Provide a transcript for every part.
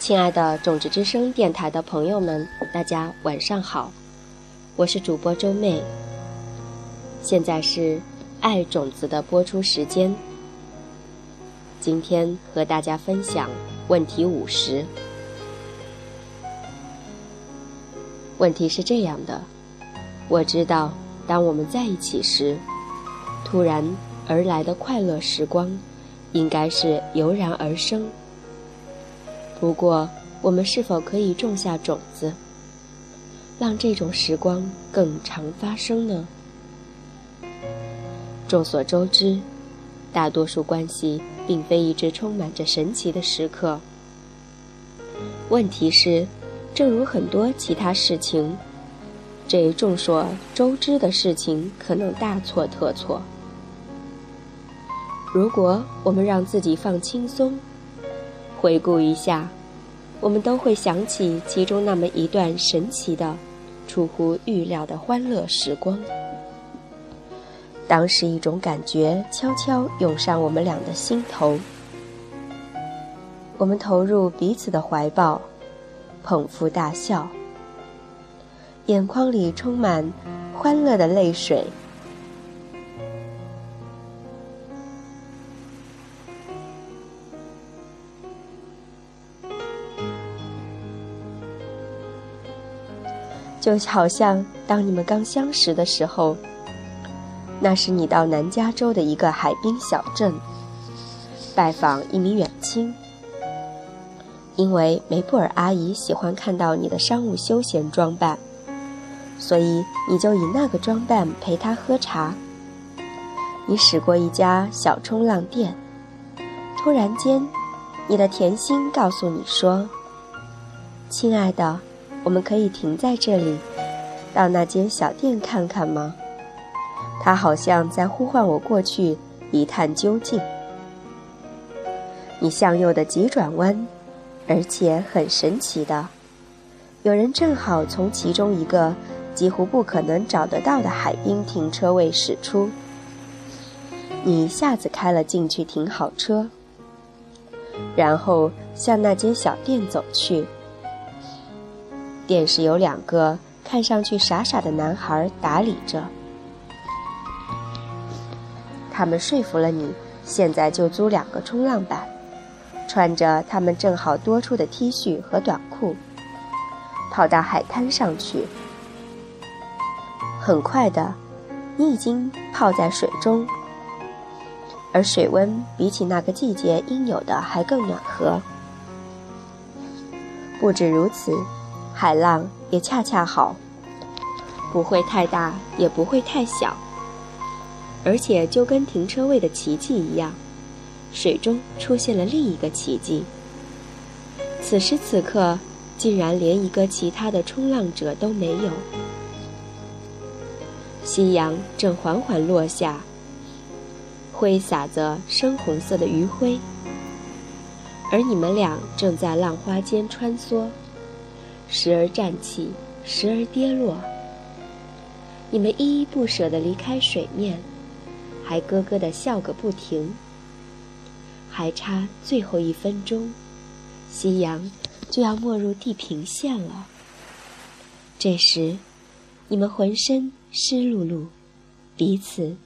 亲爱的种子之声电台的朋友们，大家晚上好，我是主播周妹。现在是爱种子的播出时间，今天和大家分享问题五十。问题是这样的：我知道，当我们在一起时，突然而来的快乐时光，应该是油然而生。不过，我们是否可以种下种子，让这种时光更常发生呢？众所周知，大多数关系并非一直充满着神奇的时刻。问题是，正如很多其他事情，这众所周知的事情可能大错特错。如果我们让自己放轻松，回顾一下，我们都会想起其中那么一段神奇的、出乎预料的欢乐时光。当时，一种感觉悄悄涌上我们俩的心头，我们投入彼此的怀抱，捧腹大笑，眼眶里充满欢乐的泪水。就好像当你们刚相识的时候，那是你到南加州的一个海滨小镇拜访一名远亲，因为梅布尔阿姨喜欢看到你的商务休闲装扮，所以你就以那个装扮陪她喝茶。你驶过一家小冲浪店，突然间，你的甜心告诉你说：“亲爱的。”我们可以停在这里，到那间小店看看吗？他好像在呼唤我过去一探究竟。你向右的急转弯，而且很神奇的，有人正好从其中一个几乎不可能找得到的海滨停车位驶出。你一下子开了进去，停好车，然后向那间小店走去。便是有两个看上去傻傻的男孩打理着，他们说服了你，现在就租两个冲浪板，穿着他们正好多出的 T 恤和短裤，跑到海滩上去。很快的，你已经泡在水中，而水温比起那个季节应有的还更暖和。不止如此。海浪也恰恰好，不会太大，也不会太小，而且就跟停车位的奇迹一样，水中出现了另一个奇迹。此时此刻，竟然连一个其他的冲浪者都没有。夕阳正缓缓落下，挥洒着深红色的余晖，而你们俩正在浪花间穿梭。时而站起，时而跌落。你们依依不舍地离开水面，还咯咯地笑个不停。还差最后一分钟，夕阳就要没入地平线了。这时，你们浑身湿漉漉，彼此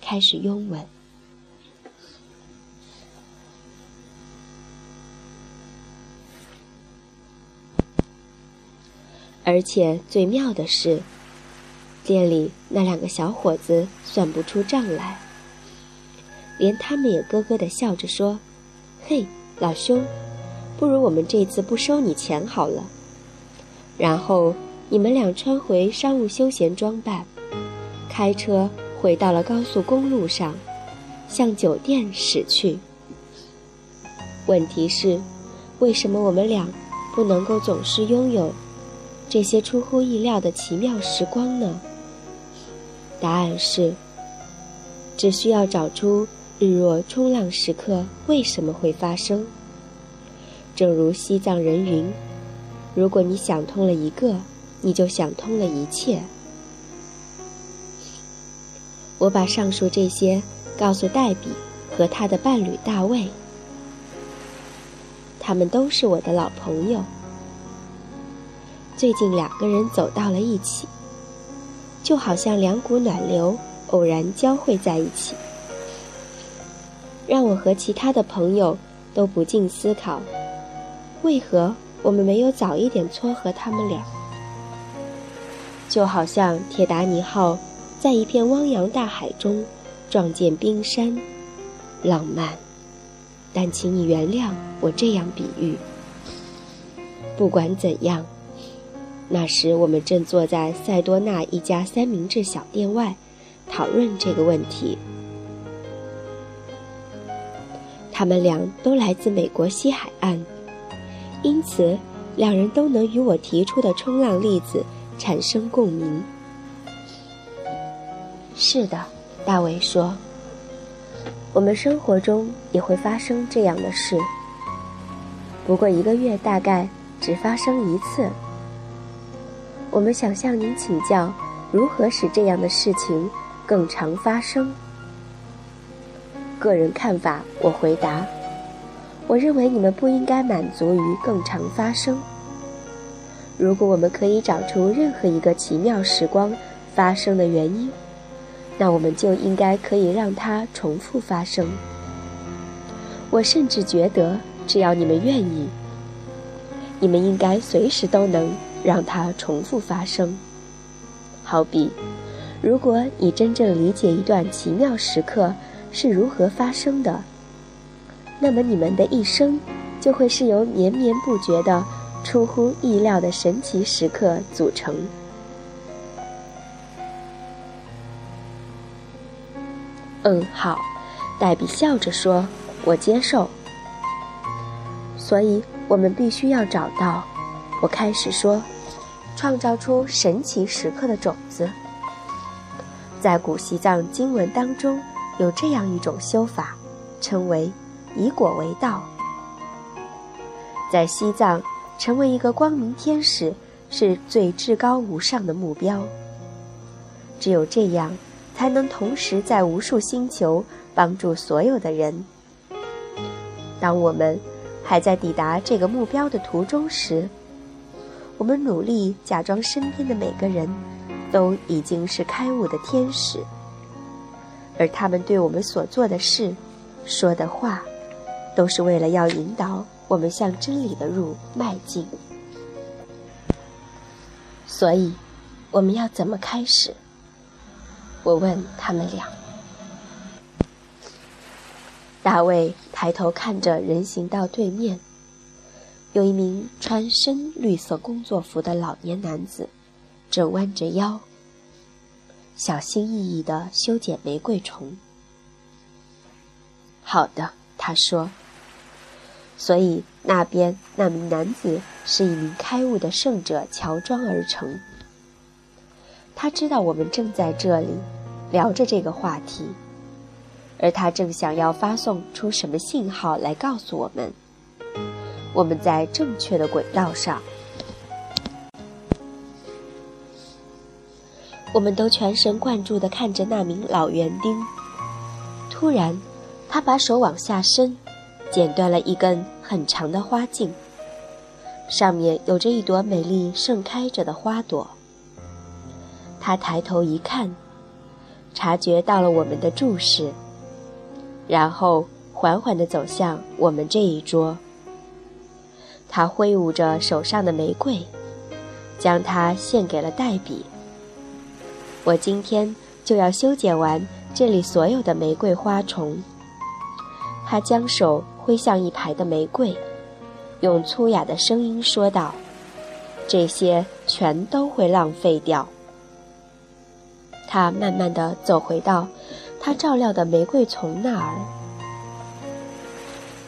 开始拥吻。而且最妙的是，店里那两个小伙子算不出账来，连他们也咯咯地笑着说：“嘿，老兄，不如我们这次不收你钱好了。”然后你们俩穿回商务休闲装扮，开车回到了高速公路上，向酒店驶去。问题是，为什么我们俩不能够总是拥有？这些出乎意料的奇妙时光呢？答案是：只需要找出日落冲浪时刻为什么会发生。正如西藏人云：“如果你想通了一个，你就想通了一切。”我把上述这些告诉黛比和他的伴侣大卫，他们都是我的老朋友。最近两个人走到了一起，就好像两股暖流偶然交汇在一起，让我和其他的朋友都不禁思考：为何我们没有早一点撮合他们俩？就好像铁达尼号在一片汪洋大海中撞见冰山，浪漫。但请你原谅我这样比喻。不管怎样。那时，我们正坐在塞多纳一家三明治小店外，讨论这个问题。他们俩都来自美国西海岸，因此两人都能与我提出的冲浪例子产生共鸣。是的，大卫说：“我们生活中也会发生这样的事，不过一个月大概只发生一次。”我们想向您请教，如何使这样的事情更常发生？个人看法，我回答：我认为你们不应该满足于更常发生。如果我们可以找出任何一个奇妙时光发生的原因，那我们就应该可以让它重复发生。我甚至觉得，只要你们愿意，你们应该随时都能。让它重复发生。好比，如果你真正理解一段奇妙时刻是如何发生的，那么你们的一生就会是由绵绵不绝的、出乎意料的神奇时刻组成。嗯，好，黛比笑着说：“我接受。”所以，我们必须要找到。我开始说。创造出神奇时刻的种子，在古西藏经文当中有这样一种修法，称为“以果为道”。在西藏，成为一个光明天使是最至高无上的目标。只有这样，才能同时在无数星球帮助所有的人。当我们还在抵达这个目标的途中时，我们努力假装身边的每个人都已经是开悟的天使，而他们对我们所做的事、说的话，都是为了要引导我们向真理的路迈进。所以，我们要怎么开始？我问他们俩。大卫抬头看着人行道对面。有一名穿深绿色工作服的老年男子，正弯着腰，小心翼翼地修剪玫瑰虫。好的，他说。所以那边那名男子是一名开悟的圣者乔装而成。他知道我们正在这里聊着这个话题，而他正想要发送出什么信号来告诉我们。我们在正确的轨道上，我们都全神贯注地看着那名老园丁。突然，他把手往下伸，剪断了一根很长的花茎，上面有着一朵美丽盛开着的花朵。他抬头一看，察觉到了我们的注视，然后缓缓地走向我们这一桌。他挥舞着手上的玫瑰，将它献给了黛比。我今天就要修剪完这里所有的玫瑰花丛。他将手挥向一排的玫瑰，用粗哑的声音说道：“这些全都会浪费掉。”他慢慢地走回到他照料的玫瑰丛那儿。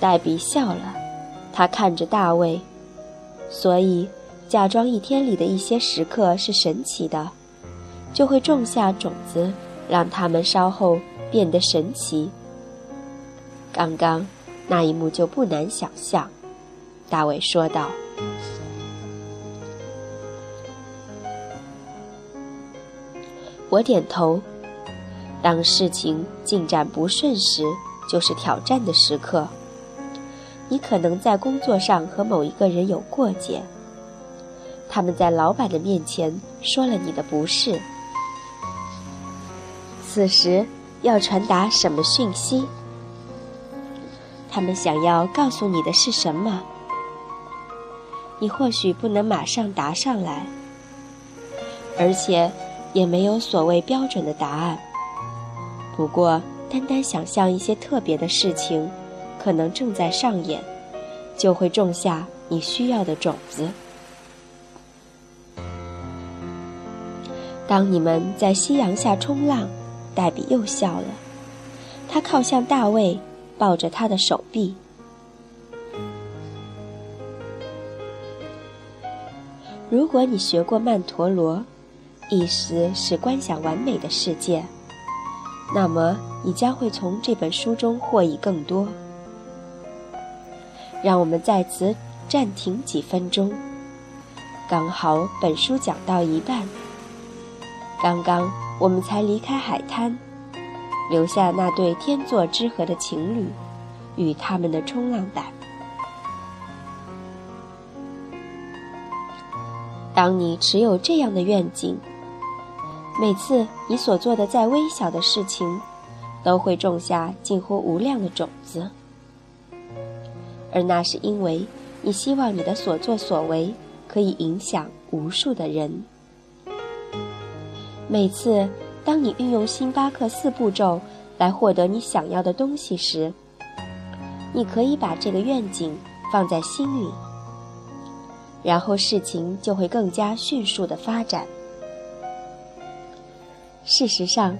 黛比笑了。他看着大卫，所以假装一天里的一些时刻是神奇的，就会种下种子，让他们稍后变得神奇。刚刚那一幕就不难想象，大卫说道。我点头。当事情进展不顺时，就是挑战的时刻。你可能在工作上和某一个人有过节，他们在老板的面前说了你的不是。此时要传达什么讯息？他们想要告诉你的是什么？你或许不能马上答上来，而且也没有所谓标准的答案。不过，单单想象一些特别的事情，可能正在上演，就会种下你需要的种子。当你们在夕阳下冲浪。黛比又笑了，他靠向大卫，抱着他的手臂。如果你学过曼陀罗，意思是观想完美的世界，那么你将会从这本书中获益更多。让我们在此暂停几分钟，刚好本书讲到一半。刚刚我们才离开海滩，留下那对天作之合的情侣与他们的冲浪板。当你持有这样的愿景，每次你所做的再微小的事情，都会种下近乎无量的种子，而那是因为你希望你的所作所为可以影响无数的人。每次，当你运用星巴克四步骤来获得你想要的东西时，你可以把这个愿景放在心里，然后事情就会更加迅速的发展。事实上，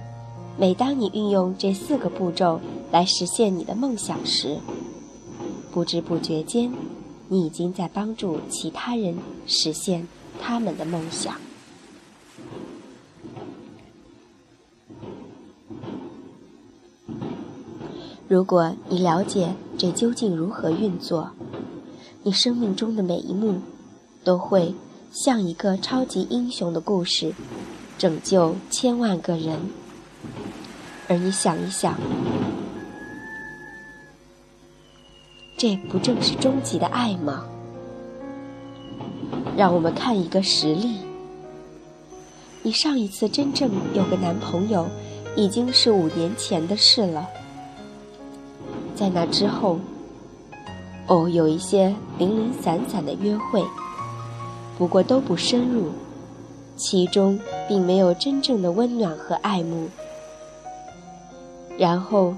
每当你运用这四个步骤来实现你的梦想时，不知不觉间，你已经在帮助其他人实现他们的梦想。如果你了解这究竟如何运作，你生命中的每一幕都会像一个超级英雄的故事，拯救千万个人。而你想一想，这不正是终极的爱吗？让我们看一个实例：你上一次真正有个男朋友，已经是五年前的事了。在那之后，哦，有一些零零散散的约会，不过都不深入，其中并没有真正的温暖和爱慕。然后，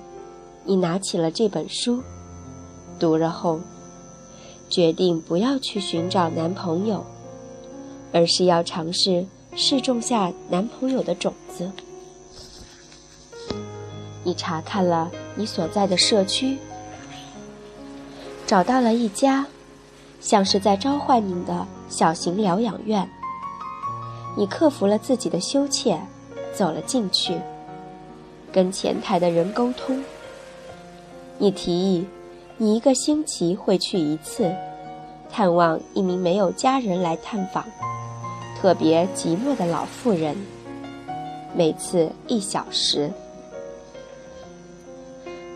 你拿起了这本书，读了后，决定不要去寻找男朋友，而是要尝试试种下男朋友的种子。你查看了你所在的社区，找到了一家像是在召唤你的小型疗养院。你克服了自己的羞怯，走了进去，跟前台的人沟通。你提议，你一个星期会去一次，探望一名没有家人来探访、特别寂寞的老妇人，每次一小时。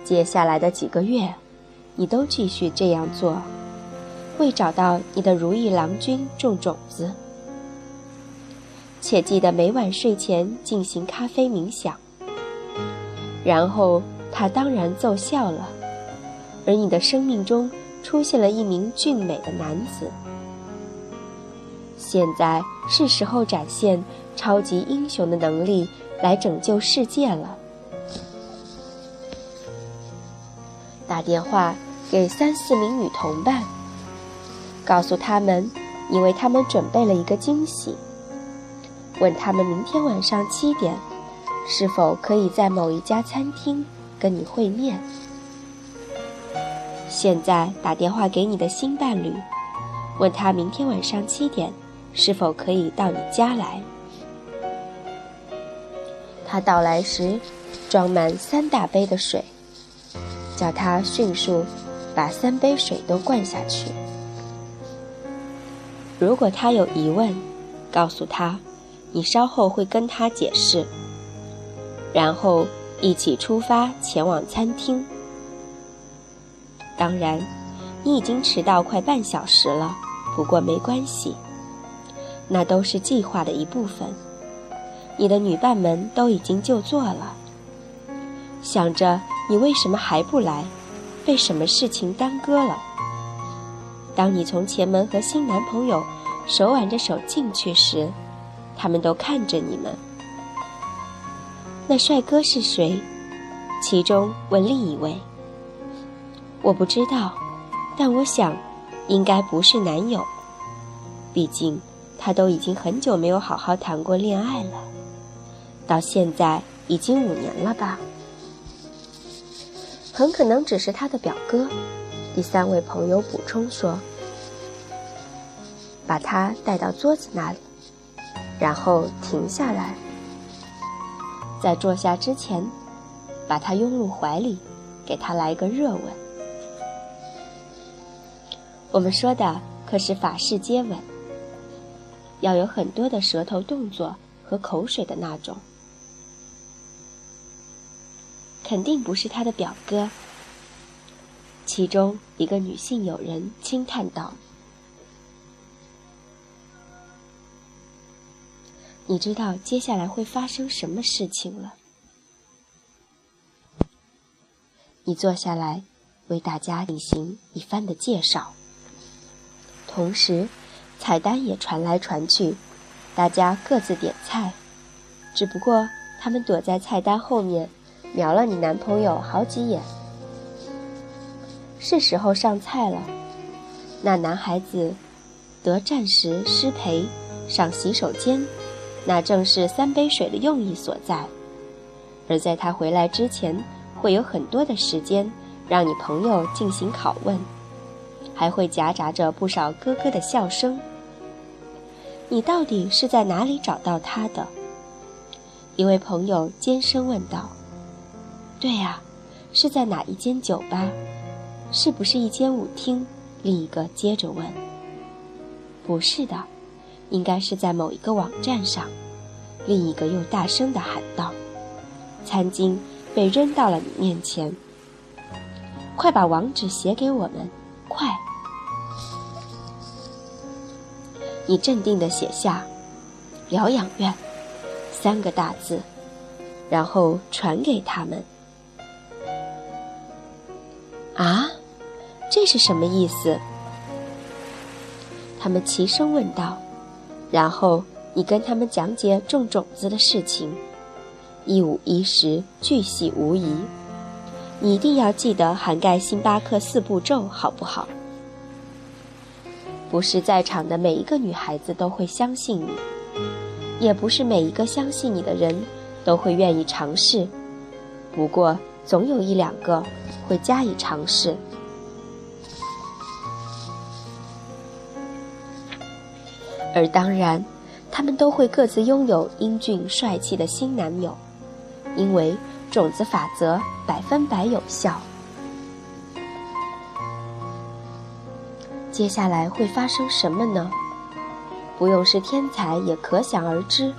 接下来的几个月，你都继续这样做，为找到你的如意郎君种种子。且记得每晚睡前进行咖啡冥想。然后他当然奏效了，而你的生命中出现了一名俊美的男子。现在是时候展现超级英雄的能力，来拯救世界了。打电话给三四名女同伴，告诉他们你为他们准备了一个惊喜。问他们明天晚上七点是否可以在某一家餐厅跟你会面。现在打电话给你的新伴侣，问他明天晚上七点是否可以到你家来。他到来时，装满三大杯的水。叫他迅速把三杯水都灌下去。如果他有疑问，告诉他，你稍后会跟他解释。然后一起出发前往餐厅。当然，你已经迟到快半小时了，不过没关系，那都是计划的一部分。你的女伴们都已经就座了，想着你为什么还不来，被什么事情耽搁了。当你从前门和新男朋友手挽着手进去时，他们都看着你们。那帅哥是谁？其中问另一位：“我不知道。”但我想，应该不是男友，毕竟他都已经很久没有好好谈过恋爱了，到现在已经五年了吧？很可能只是他的表哥。第三位朋友补充说：“把他带到桌子那里，然后停下来，在坐下之前，把他拥入怀里，给他来个热吻。”我们说的可是法式接吻，要有很多的舌头动作和口水的那种。肯定不是他的表哥。其中一个女性友人轻叹道：“你知道接下来会发生什么事情了？你坐下来，为大家进行一番的介绍。”同时，菜单也传来传去，大家各自点菜。只不过他们躲在菜单后面，瞄了你男朋友好几眼。是时候上菜了。那男孩子得暂时失陪，上洗手间，那正是三杯水的用意所在。而在他回来之前，会有很多的时间让你朋友进行拷问。还会夹杂着不少咯咯的笑声。你到底是在哪里找到他的？一位朋友尖声问道。对呀，是在哪一间酒吧？是不是一间舞厅？另一个接着问。不是的，应该是在某一个网站上。另一个又大声地喊道。餐巾被扔到了你面前。快把网址写给我们，快！你镇定地写下“疗养院”三个大字，然后传给他们。啊，这是什么意思？他们齐声问道。然后你跟他们讲解种种子的事情，一五一十，巨细无遗。你一定要记得涵盖星巴克四步骤，好不好？不是在场的每一个女孩子都会相信你，也不是每一个相信你的人都会愿意尝试。不过，总有一两个会加以尝试。而当然，他们都会各自拥有英俊帅气的新男友，因为种子法则百分百有效。接下来会发生什么呢？不用是天才也可想而知。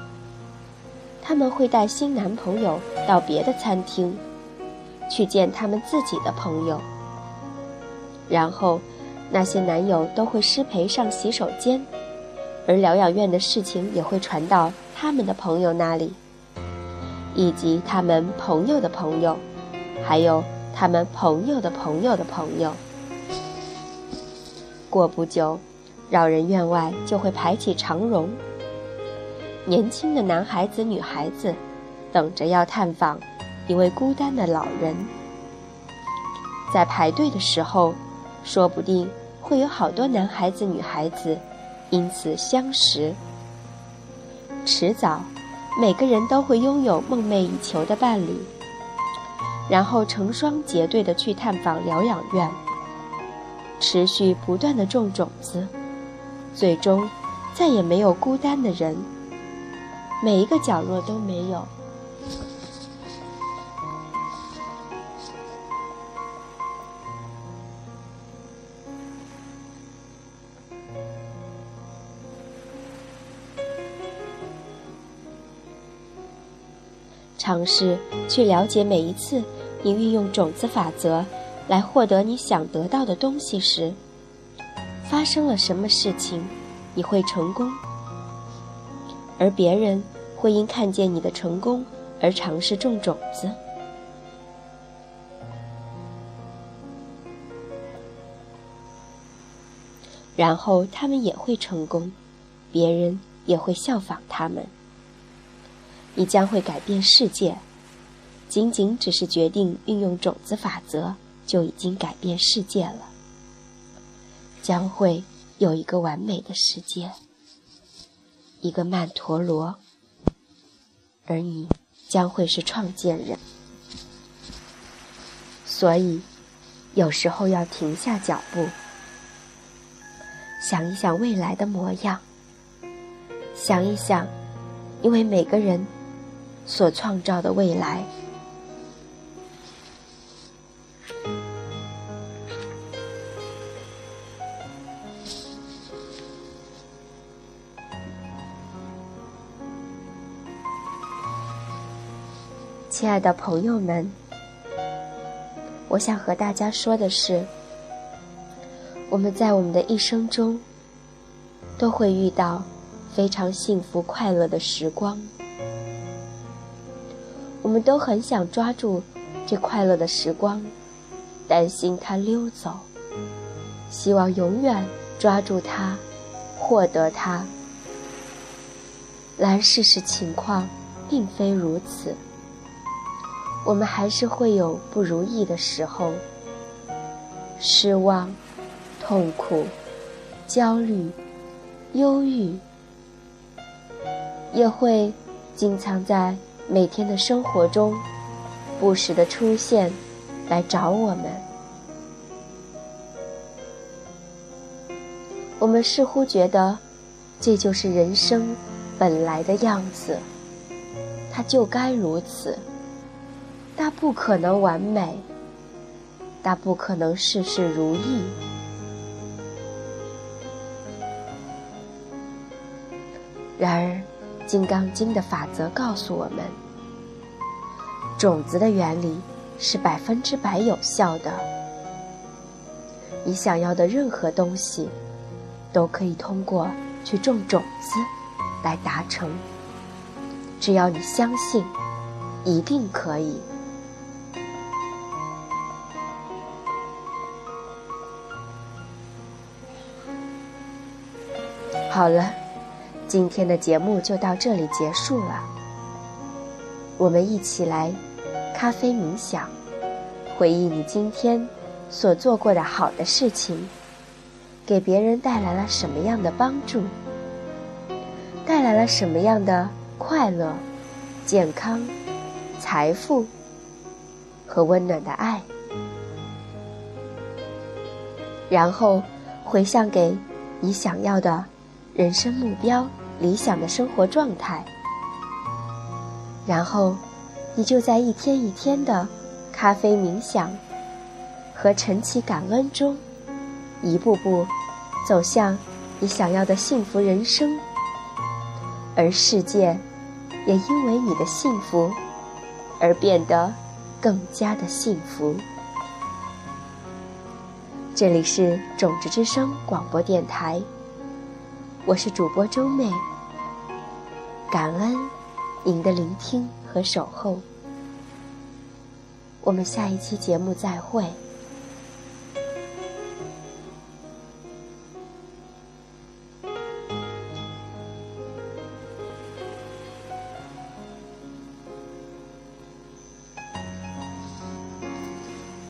他们会带新男朋友到别的餐厅，去见他们自己的朋友。然后，那些男友都会失陪上洗手间，而疗养院的事情也会传到他们的朋友那里，以及他们朋友的朋友，还有他们朋友的朋友的朋友。过不久，老人院外就会排起长龙。年轻的男孩子、女孩子，等着要探访一位孤单的老人。在排队的时候，说不定会有好多男孩子、女孩子因此相识。迟早，每个人都会拥有梦寐以求的伴侣，然后成双结对的去探访疗养院。持续不断的种种子，最终再也没有孤单的人，每一个角落都没有。尝试去了解每一次你运用种子法则。来获得你想得到的东西时，发生了什么事情，你会成功，而别人会因看见你的成功而尝试种种子，然后他们也会成功，别人也会效仿他们。你将会改变世界，仅仅只是决定运用种子法则，就已经改变世界了。将会有一个完美的世界，一个曼陀罗，而你将会是创建人。所以，有时候要停下脚步，想一想未来的模样，想一想，因为每个人。所创造的未来，亲爱的朋友们，我想和大家说的是，我们在我们的一生中都会遇到非常幸福快乐的时光。我们都很想抓住这快乐的时光，担心它溜走，希望永远抓住它，获得它。然而事实情况并非如此，我们还是会有不如意的时候，失望、痛苦、焦虑、忧郁，也会经常在。每天的生活中，不时的出现，来找我们。我们似乎觉得，这就是人生本来的样子，它就该如此。它不可能完美，它不可能事事如意。然而，《金刚经》的法则告诉我们。种子的原理是百分之百有效的。你想要的任何东西，都可以通过去种种子来达成。只要你相信，一定可以。好了，今天的节目就到这里结束了。我们一起来。咖啡冥想，回忆你今天所做过的好的事情，给别人带来了什么样的帮助，带来了什么样的快乐、健康、财富和温暖的爱，然后回向给你想要的人生目标、理想的生活状态，然后。你就在一天一天的咖啡冥想和晨起感恩中，一步步走向你想要的幸福人生，而世界也因为你的幸福而变得更加的幸福。这里是种子之声广播电台，我是主播周妹，感恩您的聆听。和守候，我们下一期节目再会。